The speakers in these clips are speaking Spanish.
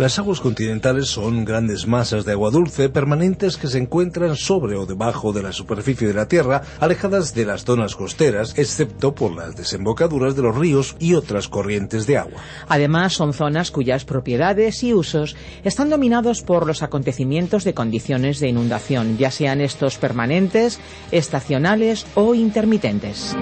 Las aguas continentales son grandes masas de agua dulce permanentes que se encuentran sobre o debajo de la superficie de la Tierra, alejadas de las zonas costeras, excepto por las desembocaduras de los ríos y otras corrientes de agua. Además, son zonas cuyas propiedades y usos están dominados por los acontecimientos de condiciones de inundación, ya sean estos permanentes, estacionales o intermitentes.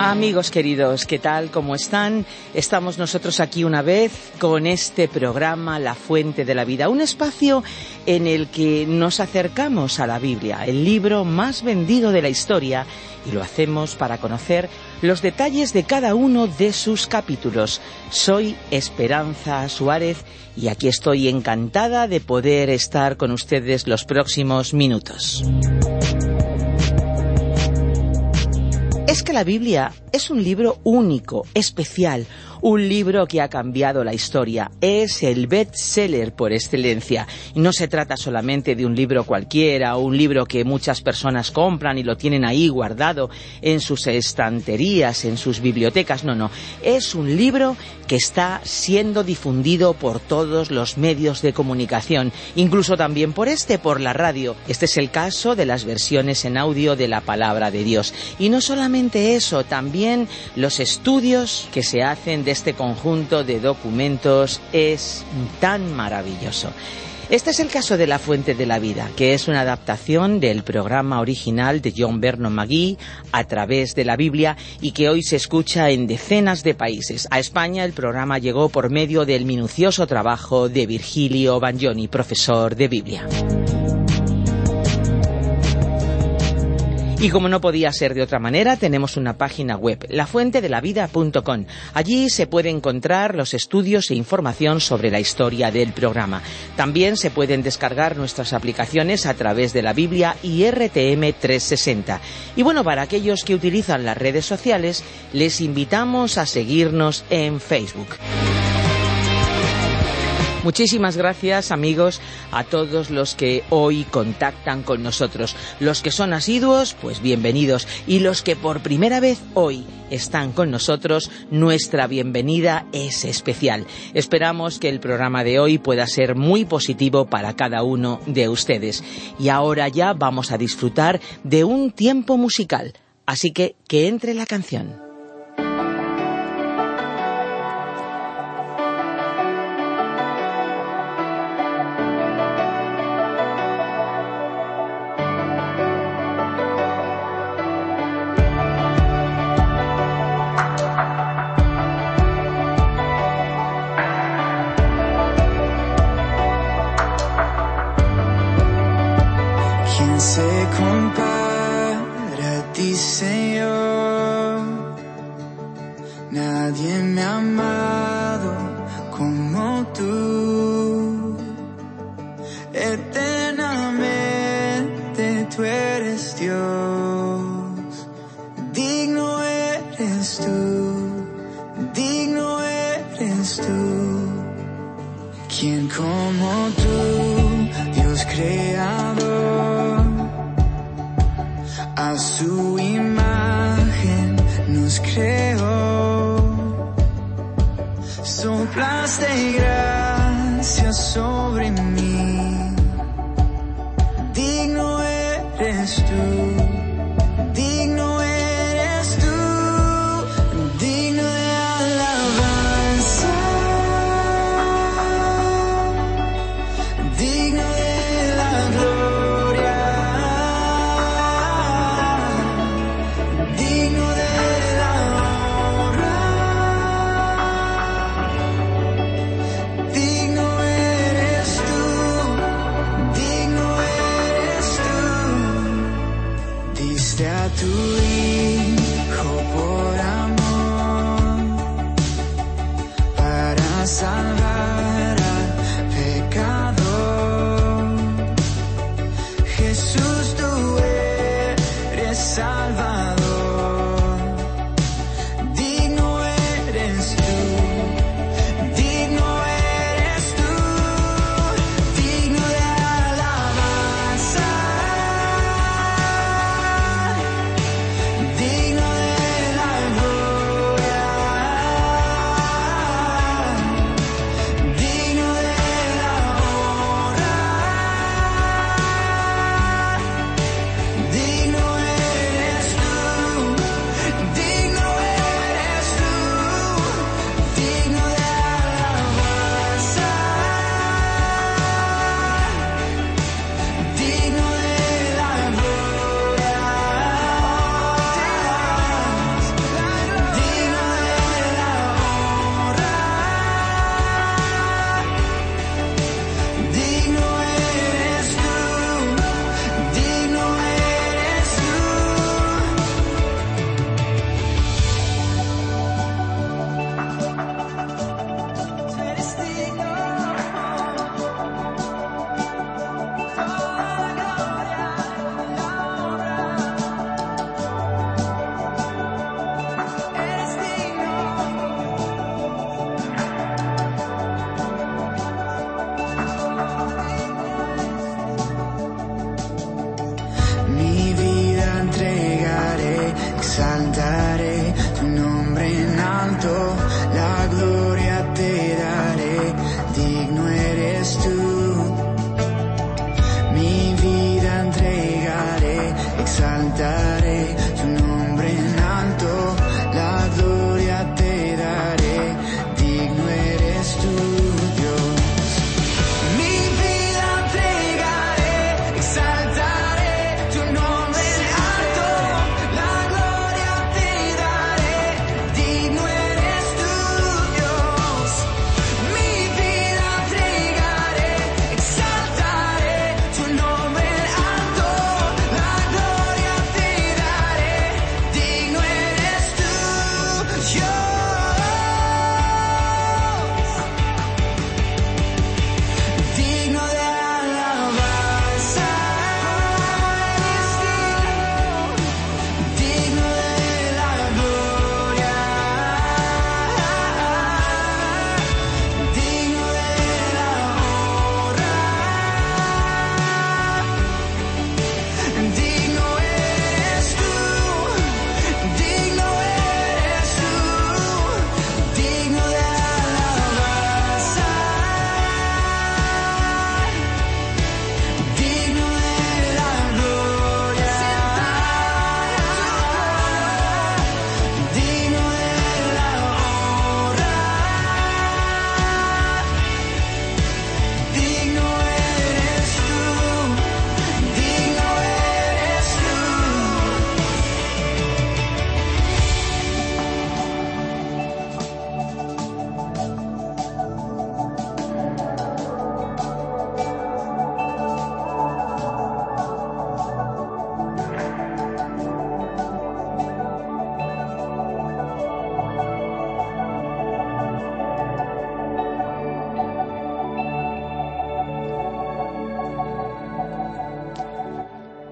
Amigos queridos, ¿qué tal? ¿Cómo están? Estamos nosotros aquí una vez con este programa La Fuente de la Vida, un espacio en el que nos acercamos a la Biblia, el libro más vendido de la historia, y lo hacemos para conocer los detalles de cada uno de sus capítulos. Soy Esperanza Suárez y aquí estoy encantada de poder estar con ustedes los próximos minutos. Es que la Biblia es un libro único, especial, un libro que ha cambiado la historia. Es el bestseller por excelencia. No se trata solamente de un libro cualquiera o un libro que muchas personas compran y lo tienen ahí guardado en sus estanterías, en sus bibliotecas. No, no. Es un libro que está siendo difundido por todos los medios de comunicación, incluso también por este, por la radio. Este es el caso de las versiones en audio de la palabra de Dios. Y no solamente eso, también los estudios que se hacen este conjunto de documentos es tan maravilloso. Este es el caso de La Fuente de la Vida, que es una adaptación del programa original de John Vernon McGee a través de la Biblia y que hoy se escucha en decenas de países. A España el programa llegó por medio del minucioso trabajo de Virgilio Bagnoni, profesor de Biblia. Y como no podía ser de otra manera, tenemos una página web, lafuentedelavida.com. Allí se puede encontrar los estudios e información sobre la historia del programa. También se pueden descargar nuestras aplicaciones a través de la Biblia y RTM 360. Y bueno, para aquellos que utilizan las redes sociales, les invitamos a seguirnos en Facebook. Muchísimas gracias amigos a todos los que hoy contactan con nosotros. Los que son asiduos, pues bienvenidos. Y los que por primera vez hoy están con nosotros, nuestra bienvenida es especial. Esperamos que el programa de hoy pueda ser muy positivo para cada uno de ustedes. Y ahora ya vamos a disfrutar de un tiempo musical. Así que que entre la canción. ¿Quién se compara a ti, Señor? Nadie me ha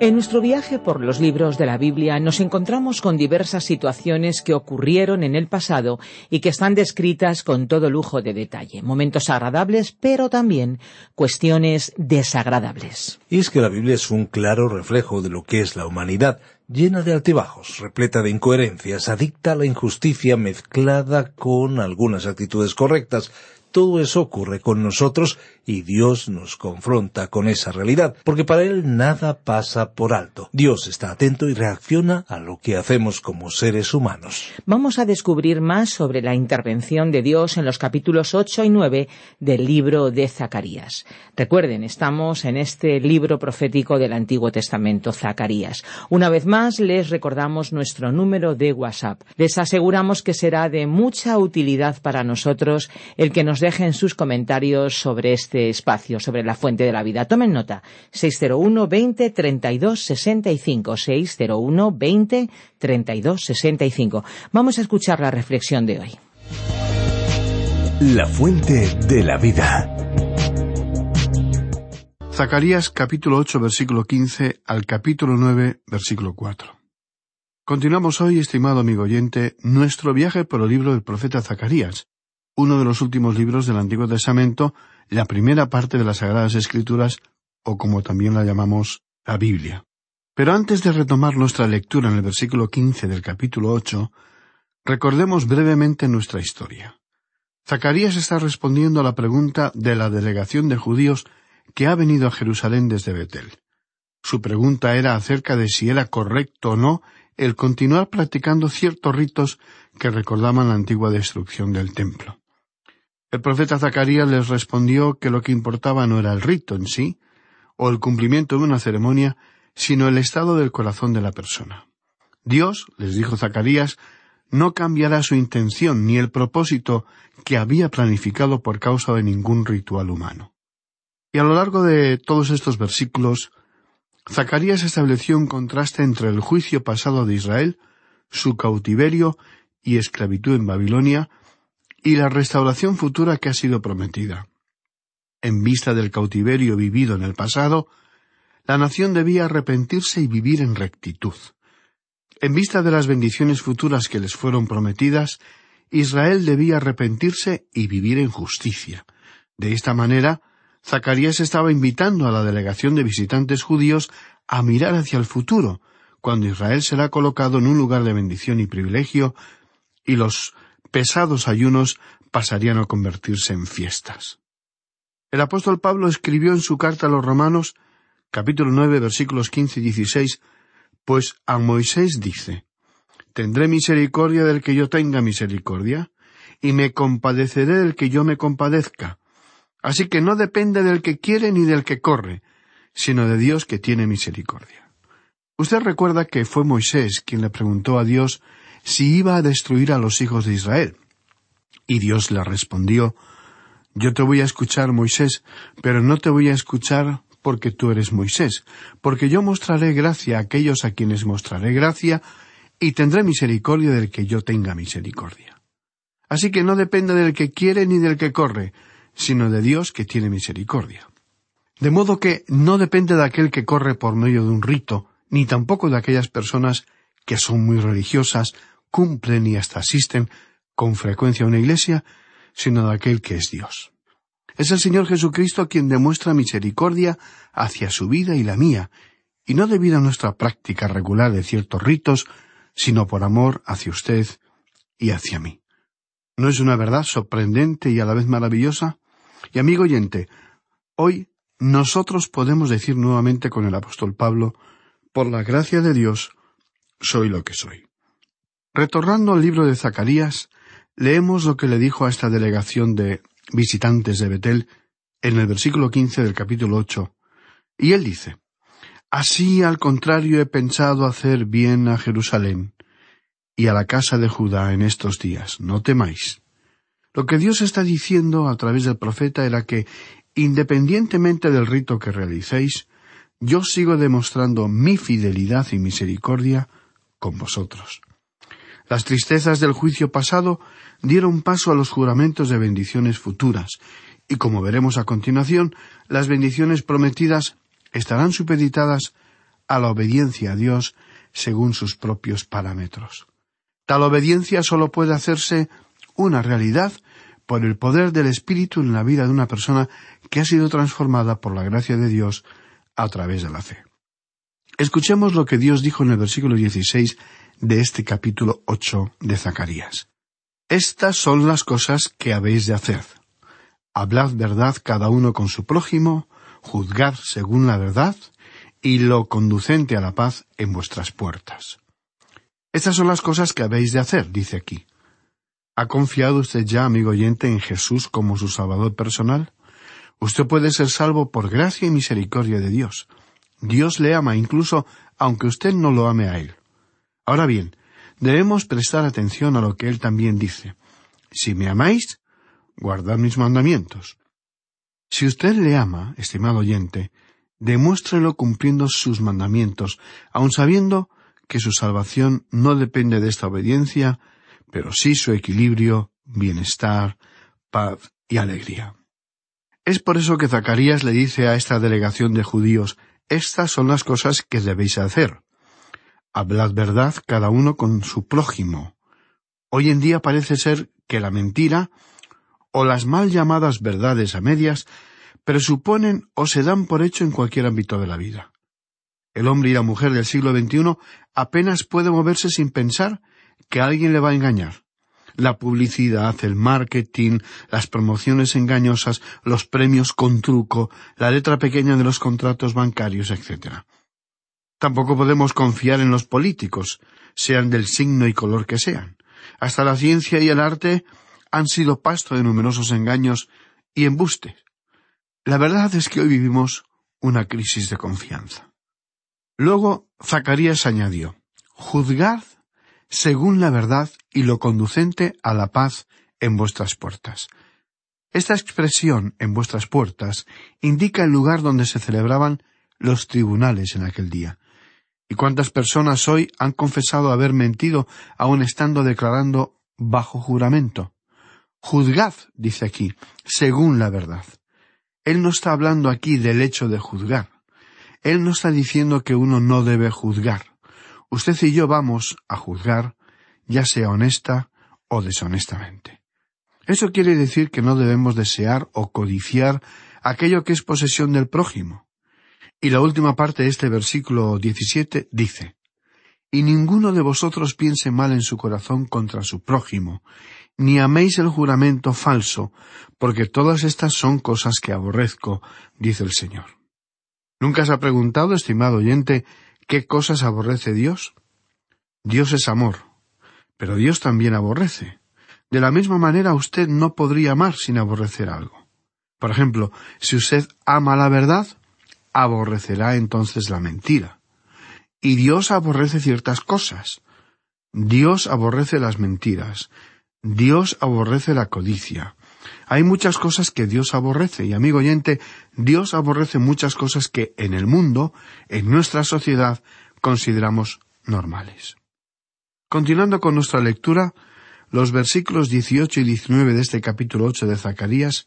En nuestro viaje por los libros de la Biblia nos encontramos con diversas situaciones que ocurrieron en el pasado y que están descritas con todo lujo de detalle. Momentos agradables, pero también cuestiones desagradables. Y es que la Biblia es un claro reflejo de lo que es la humanidad, llena de altibajos, repleta de incoherencias, adicta a la injusticia mezclada con algunas actitudes correctas. Todo eso ocurre con nosotros y Dios nos confronta con esa realidad, porque para Él nada pasa por alto. Dios está atento y reacciona a lo que hacemos como seres humanos. Vamos a descubrir más sobre la intervención de Dios en los capítulos 8 y 9 del libro de Zacarías. Recuerden, estamos en este libro profético del Antiguo Testamento, Zacarías. Una vez más, les recordamos nuestro número de WhatsApp. Les aseguramos que será de mucha utilidad para nosotros el que nos dejen sus comentarios sobre este espacio, sobre la fuente de la vida. Tomen nota. 601 20 32 65. 601 20 32 65. Vamos a escuchar la reflexión de hoy. La fuente de la vida. Zacarías capítulo 8 versículo 15 al capítulo 9 versículo 4. Continuamos hoy, estimado amigo oyente, nuestro viaje por el libro del profeta Zacarías, uno de los últimos libros del Antiguo Testamento, la primera parte de las Sagradas Escrituras, o como también la llamamos, la Biblia. Pero antes de retomar nuestra lectura en el versículo 15 del capítulo 8, recordemos brevemente nuestra historia. Zacarías está respondiendo a la pregunta de la delegación de judíos que ha venido a Jerusalén desde Betel. Su pregunta era acerca de si era correcto o no el continuar practicando ciertos ritos que recordaban la antigua destrucción del templo. El profeta Zacarías les respondió que lo que importaba no era el rito en sí, o el cumplimiento de una ceremonia, sino el estado del corazón de la persona. Dios, les dijo Zacarías, no cambiará su intención ni el propósito que había planificado por causa de ningún ritual humano. Y a lo largo de todos estos versículos, Zacarías estableció un contraste entre el juicio pasado de Israel, su cautiverio y esclavitud en Babilonia, y la restauración futura que ha sido prometida. En vista del cautiverio vivido en el pasado, la nación debía arrepentirse y vivir en rectitud. En vista de las bendiciones futuras que les fueron prometidas, Israel debía arrepentirse y vivir en justicia. De esta manera, Zacarías estaba invitando a la delegación de visitantes judíos a mirar hacia el futuro, cuando Israel será colocado en un lugar de bendición y privilegio, y los pesados ayunos pasarían a convertirse en fiestas. El apóstol Pablo escribió en su carta a los Romanos, capítulo nueve, versículos quince y dieciséis, pues a Moisés dice, Tendré misericordia del que yo tenga misericordia, y me compadeceré del que yo me compadezca. Así que no depende del que quiere ni del que corre, sino de Dios que tiene misericordia. Usted recuerda que fue Moisés quien le preguntó a Dios si iba a destruir a los hijos de Israel. Y Dios le respondió, Yo te voy a escuchar, Moisés, pero no te voy a escuchar porque tú eres Moisés, porque yo mostraré gracia a aquellos a quienes mostraré gracia, y tendré misericordia del que yo tenga misericordia. Así que no depende del que quiere ni del que corre, sino de Dios que tiene misericordia. De modo que no depende de aquel que corre por medio de un rito, ni tampoco de aquellas personas que son muy religiosas, cumplen y hasta asisten con frecuencia a una iglesia, sino de aquel que es Dios. Es el Señor Jesucristo quien demuestra misericordia hacia su vida y la mía, y no debido a nuestra práctica regular de ciertos ritos, sino por amor hacia usted y hacia mí. ¿No es una verdad sorprendente y a la vez maravillosa? Y amigo oyente, hoy nosotros podemos decir nuevamente con el apóstol Pablo, por la gracia de Dios, soy lo que soy. Retornando al libro de Zacarías, leemos lo que le dijo a esta delegación de visitantes de Betel, en el versículo quince del capítulo ocho, y él dice Así al contrario he pensado hacer bien a Jerusalén y a la casa de Judá en estos días, no temáis. Lo que Dios está diciendo a través del profeta era que, independientemente del rito que realicéis, yo sigo demostrando mi fidelidad y misericordia con vosotros. Las tristezas del juicio pasado dieron paso a los juramentos de bendiciones futuras, y como veremos a continuación, las bendiciones prometidas estarán supeditadas a la obediencia a Dios según sus propios parámetros. Tal obediencia solo puede hacerse una realidad por el poder del Espíritu en la vida de una persona que ha sido transformada por la gracia de Dios a través de la fe. Escuchemos lo que Dios dijo en el versículo 16 de este capítulo 8 de Zacarías. Estas son las cosas que habéis de hacer. Hablad verdad cada uno con su prójimo, juzgad según la verdad, y lo conducente a la paz en vuestras puertas. Estas son las cosas que habéis de hacer, dice aquí. ¿Ha confiado usted ya, amigo oyente, en Jesús como su Salvador personal? Usted puede ser salvo por gracia y misericordia de Dios. Dios le ama incluso aunque usted no lo ame a Él. Ahora bien, debemos prestar atención a lo que Él también dice. Si me amáis, guardad mis mandamientos. Si usted le ama, estimado oyente, demuéstrelo cumpliendo sus mandamientos, aun sabiendo que su salvación no depende de esta obediencia, pero sí su equilibrio, bienestar, paz y alegría. Es por eso que Zacarías le dice a esta delegación de judíos, estas son las cosas que debéis hacer. Hablad verdad cada uno con su prójimo. Hoy en día parece ser que la mentira o las mal llamadas verdades a medias presuponen o se dan por hecho en cualquier ámbito de la vida. El hombre y la mujer del siglo XXI apenas puede moverse sin pensar que alguien le va a engañar. La publicidad, el marketing, las promociones engañosas, los premios con truco, la letra pequeña de los contratos bancarios, etc. Tampoco podemos confiar en los políticos, sean del signo y color que sean. Hasta la ciencia y el arte han sido pasto de numerosos engaños y embustes. La verdad es que hoy vivimos una crisis de confianza. Luego Zacarías añadió, Juzgad según la verdad y lo conducente a la paz en vuestras puertas. Esta expresión en vuestras puertas indica el lugar donde se celebraban los tribunales en aquel día. ¿Y cuántas personas hoy han confesado haber mentido aun estando declarando bajo juramento? Juzgad, dice aquí, según la verdad. Él no está hablando aquí del hecho de juzgar. Él no está diciendo que uno no debe juzgar. Usted y yo vamos a juzgar, ya sea honesta o deshonestamente. Eso quiere decir que no debemos desear o codiciar aquello que es posesión del prójimo. Y la última parte de este versículo 17 dice, y ninguno de vosotros piense mal en su corazón contra su prójimo, ni améis el juramento falso, porque todas estas son cosas que aborrezco, dice el Señor. ¿Nunca se ha preguntado, estimado oyente, qué cosas aborrece Dios? Dios es amor, pero Dios también aborrece. De la misma manera usted no podría amar sin aborrecer algo. Por ejemplo, si usted ama la verdad, aborrecerá entonces la mentira. Y Dios aborrece ciertas cosas. Dios aborrece las mentiras. Dios aborrece la codicia. Hay muchas cosas que Dios aborrece, y amigo oyente, Dios aborrece muchas cosas que en el mundo, en nuestra sociedad, consideramos normales. Continuando con nuestra lectura, los versículos 18 y 19 de este capítulo 8 de Zacarías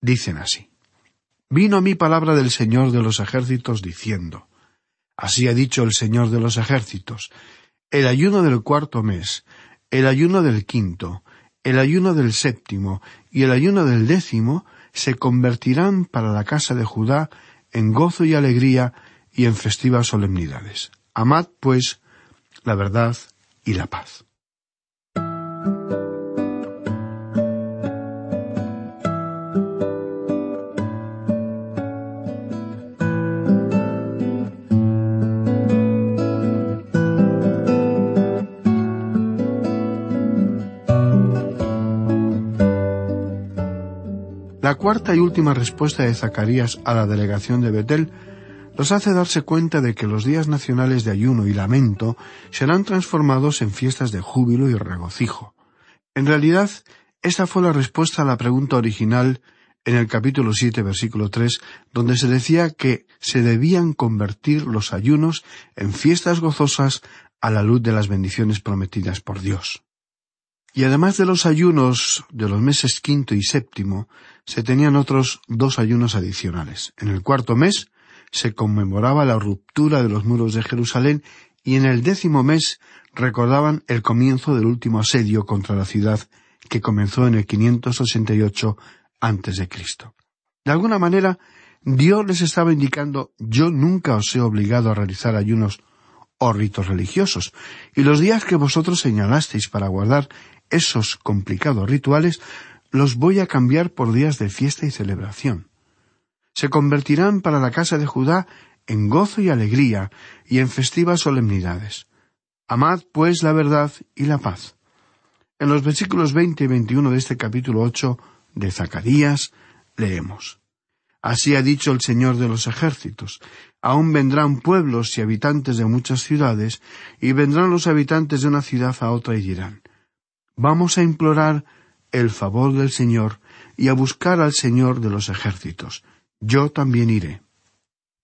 dicen así. Vino a mí palabra del Señor de los ejércitos diciendo, Así ha dicho el Señor de los ejércitos, el ayuno del cuarto mes, el ayuno del quinto, el ayuno del séptimo y el ayuno del décimo se convertirán para la casa de Judá en gozo y alegría y en festivas solemnidades. Amad, pues, la verdad y la paz. Cuarta y última respuesta de Zacarías a la delegación de Betel nos hace darse cuenta de que los días nacionales de ayuno y lamento serán transformados en fiestas de júbilo y regocijo. En realidad, esta fue la respuesta a la pregunta original en el capítulo siete, versículo tres, donde se decía que se debían convertir los ayunos en fiestas gozosas a la luz de las bendiciones prometidas por Dios. Y además de los ayunos de los meses quinto y séptimo, se tenían otros dos ayunos adicionales. En el cuarto mes se conmemoraba la ruptura de los muros de Jerusalén y en el décimo mes recordaban el comienzo del último asedio contra la ciudad que comenzó en el 588 antes de Cristo. De alguna manera, Dios les estaba indicando yo nunca os he obligado a realizar ayunos o ritos religiosos, y los días que vosotros señalasteis para guardar esos complicados rituales los voy a cambiar por días de fiesta y celebración. Se convertirán para la casa de Judá en gozo y alegría y en festivas solemnidades. Amad, pues, la verdad y la paz. En los versículos veinte y veintiuno de este capítulo ocho de Zacarías leemos Así ha dicho el Señor de los ejércitos. Aún vendrán pueblos y habitantes de muchas ciudades, y vendrán los habitantes de una ciudad a otra y dirán Vamos a implorar el favor del Señor y a buscar al Señor de los ejércitos. Yo también iré.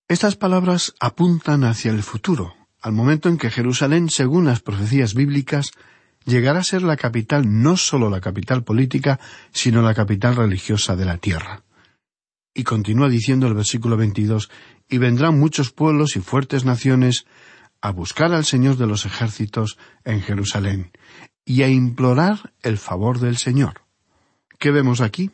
Estas palabras apuntan hacia el futuro, al momento en que Jerusalén, según las profecías bíblicas, llegará a ser la capital, no sólo la capital política, sino la capital religiosa de la tierra. Y continúa diciendo el versículo 22, y vendrán muchos pueblos y fuertes naciones a buscar al Señor de los ejércitos en Jerusalén, y a implorar el favor del Señor. ¿Qué vemos aquí?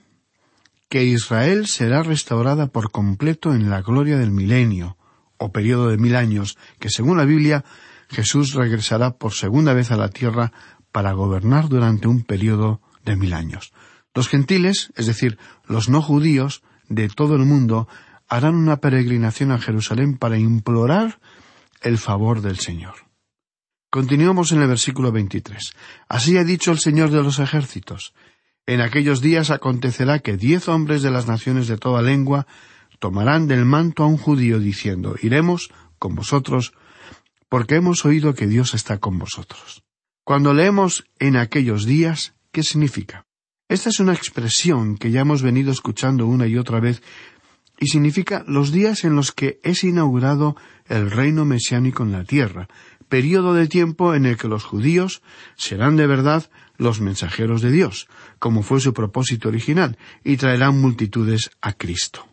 Que Israel será restaurada por completo en la gloria del milenio, o periodo de mil años, que según la Biblia Jesús regresará por segunda vez a la tierra para gobernar durante un periodo de mil años. Los gentiles, es decir, los no judíos de todo el mundo, harán una peregrinación a Jerusalén para implorar el favor del Señor. Continuamos en el versículo 23. Así ha dicho el Señor de los ejércitos. En aquellos días acontecerá que diez hombres de las naciones de toda lengua tomarán del manto a un judío diciendo, iremos con vosotros, porque hemos oído que Dios está con vosotros. Cuando leemos en aquellos días, ¿qué significa? Esta es una expresión que ya hemos venido escuchando una y otra vez y significa los días en los que es inaugurado el reino mesiánico en la tierra, periodo de tiempo en el que los judíos serán de verdad los mensajeros de Dios, como fue su propósito original, y traerán multitudes a Cristo.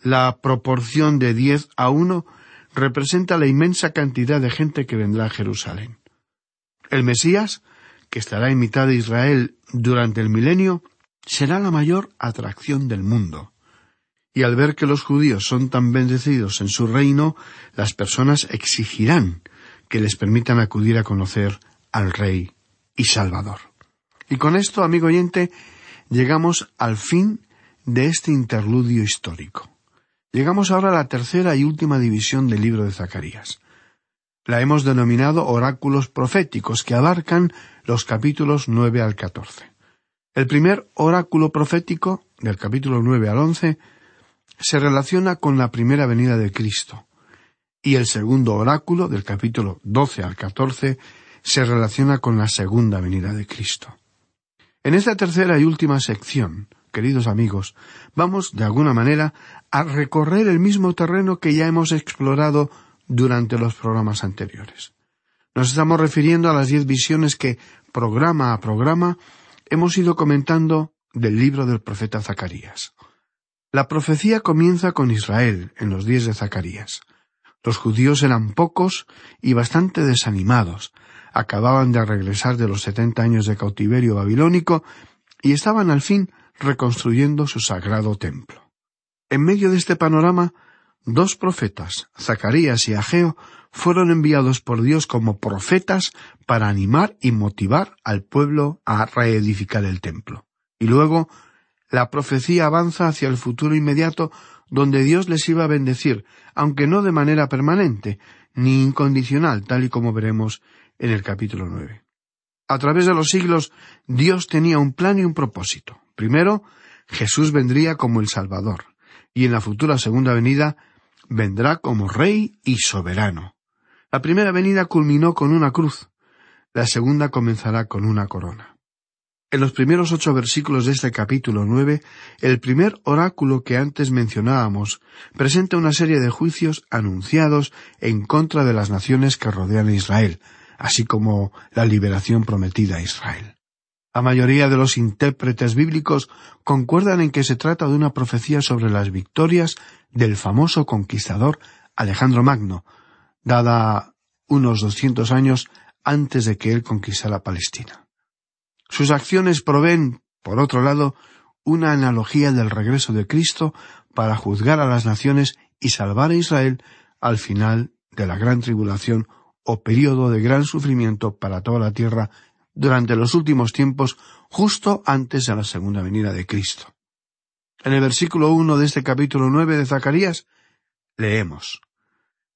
La proporción de diez a uno representa la inmensa cantidad de gente que vendrá a Jerusalén. El Mesías, que estará en mitad de Israel durante el milenio, será la mayor atracción del mundo. Y al ver que los judíos son tan bendecidos en su reino, las personas exigirán que les permitan acudir a conocer al Rey y Salvador. Y con esto, amigo oyente, llegamos al fin de este interludio histórico. Llegamos ahora a la tercera y última división del libro de Zacarías. La hemos denominado oráculos proféticos que abarcan los capítulos nueve al catorce. El primer oráculo profético, del capítulo nueve al once, se relaciona con la primera venida de Cristo, y el segundo oráculo, del capítulo doce al catorce, se relaciona con la segunda venida de Cristo. En esta tercera y última sección, queridos amigos, vamos, de alguna manera, a recorrer el mismo terreno que ya hemos explorado durante los programas anteriores. Nos estamos refiriendo a las diez visiones que, programa a programa, hemos ido comentando del libro del profeta Zacarías. La profecía comienza con Israel en los días de Zacarías. Los judíos eran pocos y bastante desanimados, acababan de regresar de los setenta años de cautiverio babilónico y estaban al fin reconstruyendo su sagrado templo. En medio de este panorama, dos profetas, Zacarías y Ageo, fueron enviados por Dios como profetas para animar y motivar al pueblo a reedificar el templo. Y luego, la profecía avanza hacia el futuro inmediato donde Dios les iba a bendecir, aunque no de manera permanente, ni incondicional, tal y como veremos en el capítulo nueve. A través de los siglos, Dios tenía un plan y un propósito. Primero, Jesús vendría como el Salvador, y en la futura segunda venida vendrá como Rey y soberano. La primera venida culminó con una cruz, la segunda comenzará con una corona. En los primeros ocho versículos de este capítulo nueve, el primer oráculo que antes mencionábamos presenta una serie de juicios anunciados en contra de las naciones que rodean a Israel, así como la liberación prometida a Israel. La mayoría de los intérpretes bíblicos concuerdan en que se trata de una profecía sobre las victorias del famoso conquistador Alejandro Magno, dada unos doscientos años antes de que él conquistara Palestina. Sus acciones proveen, por otro lado, una analogía del regreso de Cristo para juzgar a las naciones y salvar a Israel al final de la gran tribulación o período de gran sufrimiento para toda la tierra durante los últimos tiempos justo antes de la segunda venida de Cristo. En el versículo uno de este capítulo nueve de Zacarías leemos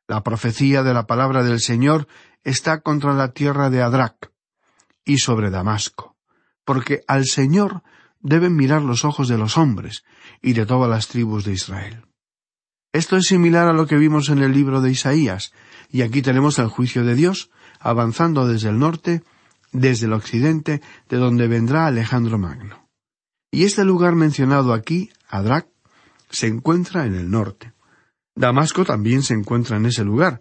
La profecía de la palabra del Señor está contra la tierra de Adrac y sobre Damasco, porque al Señor deben mirar los ojos de los hombres y de todas las tribus de Israel. Esto es similar a lo que vimos en el libro de Isaías, y aquí tenemos el juicio de Dios, avanzando desde el norte, desde el occidente, de donde vendrá Alejandro Magno. Y este lugar mencionado aquí, Adrak, se encuentra en el norte. Damasco también se encuentra en ese lugar,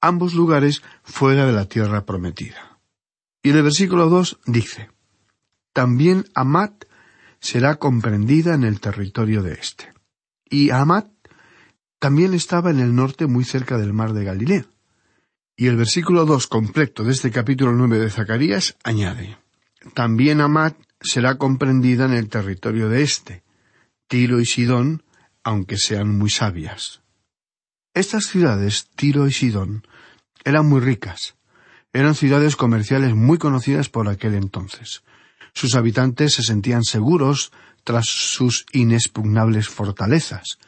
ambos lugares fuera de la tierra prometida. Y el versículo dos dice, También Amat será comprendida en el territorio de este. Y Amat también estaba en el norte muy cerca del mar de Galilea. Y el versículo dos completo de este capítulo nueve de Zacarías añade También Amat será comprendida en el territorio de este, Tiro y Sidón, aunque sean muy sabias. Estas ciudades, Tiro y Sidón, eran muy ricas. Eran ciudades comerciales muy conocidas por aquel entonces. Sus habitantes se sentían seguros tras sus inexpugnables fortalezas,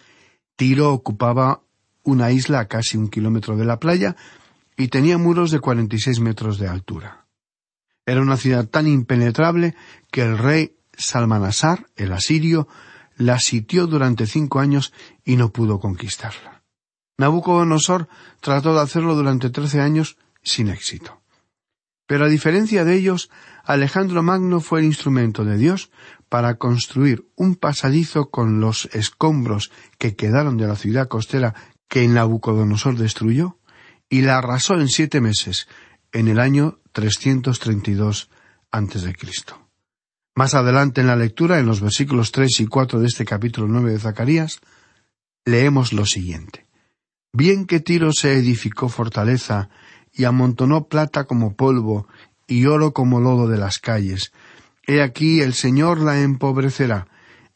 Tiro ocupaba una isla a casi un kilómetro de la playa y tenía muros de cuarenta y seis metros de altura. Era una ciudad tan impenetrable que el rey Salmanasar, el asirio, la sitió durante cinco años y no pudo conquistarla. Nabucodonosor trató de hacerlo durante trece años sin éxito. Pero a diferencia de ellos, Alejandro Magno fue el instrumento de Dios para construir un pasadizo con los escombros que quedaron de la ciudad costera que Nabucodonosor destruyó, y la arrasó en siete meses, en el año 332 a.C. Más adelante en la lectura, en los versículos tres y cuatro de este capítulo nueve de Zacarías, leemos lo siguiente. Bien que Tiro se edificó fortaleza y amontonó plata como polvo y oro como lodo de las calles, He aquí el Señor la empobrecerá,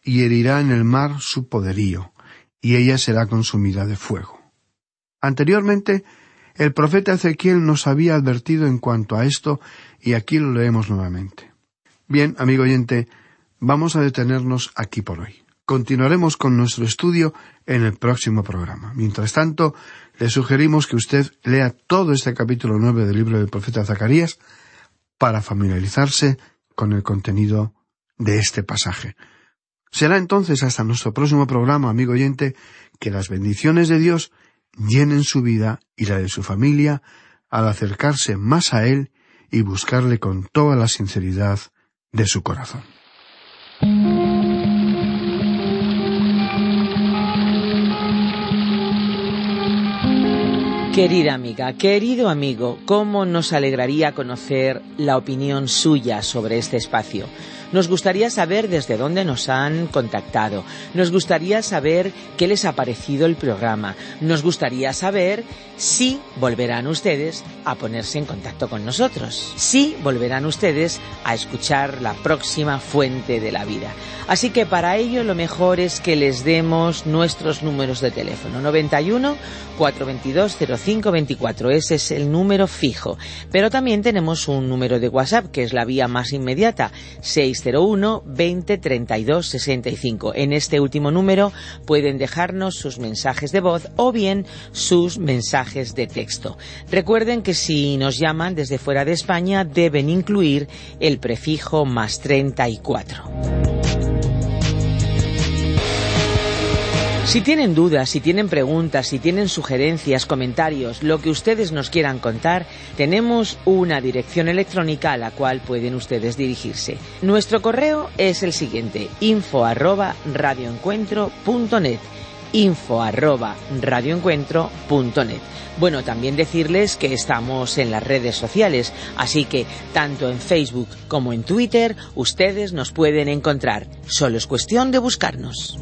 y herirá en el mar su poderío, y ella será consumida de fuego. Anteriormente, El profeta Ezequiel nos había advertido en cuanto a esto y aquí lo leemos nuevamente. Bien, amigo oyente, vamos a detenernos aquí por hoy. Continuaremos con nuestro estudio en el próximo programa. Mientras tanto, le sugerimos que usted lea todo este capítulo nueve del libro del profeta Zacarías para familiarizarse con el contenido de este pasaje. Será entonces hasta nuestro próximo programa, amigo oyente, que las bendiciones de Dios llenen su vida y la de su familia al acercarse más a Él y buscarle con toda la sinceridad de su corazón. Querida amiga, querido amigo, ¿cómo nos alegraría conocer la opinión suya sobre este espacio? Nos gustaría saber desde dónde nos han contactado. Nos gustaría saber qué les ha parecido el programa. Nos gustaría saber si volverán ustedes a ponerse en contacto con nosotros. Si volverán ustedes a escuchar la próxima fuente de la vida. Así que para ello lo mejor es que les demos nuestros números de teléfono. 91 422 0524. Ese es el número fijo. Pero también tenemos un número de WhatsApp que es la vía más inmediata. 6 601 20 32 65. En este último número pueden dejarnos sus mensajes de voz o bien sus mensajes de texto. Recuerden que si nos llaman desde fuera de España deben incluir el prefijo más 34. Si tienen dudas, si tienen preguntas, si tienen sugerencias, comentarios, lo que ustedes nos quieran contar, tenemos una dirección electrónica a la cual pueden ustedes dirigirse. Nuestro correo es el siguiente, info arroba. Bueno, también decirles que estamos en las redes sociales, así que tanto en Facebook como en Twitter ustedes nos pueden encontrar. Solo es cuestión de buscarnos.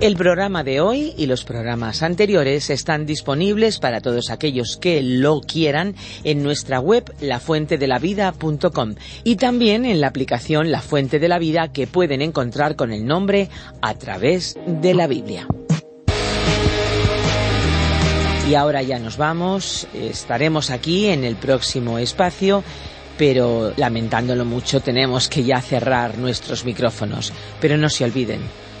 El programa de hoy y los programas anteriores están disponibles para todos aquellos que lo quieran en nuestra web lafuentedelavida.com y también en la aplicación La Fuente de la Vida que pueden encontrar con el nombre a través de la Biblia. Y ahora ya nos vamos, estaremos aquí en el próximo espacio pero lamentándolo mucho tenemos que ya cerrar nuestros micrófonos. Pero no se olviden,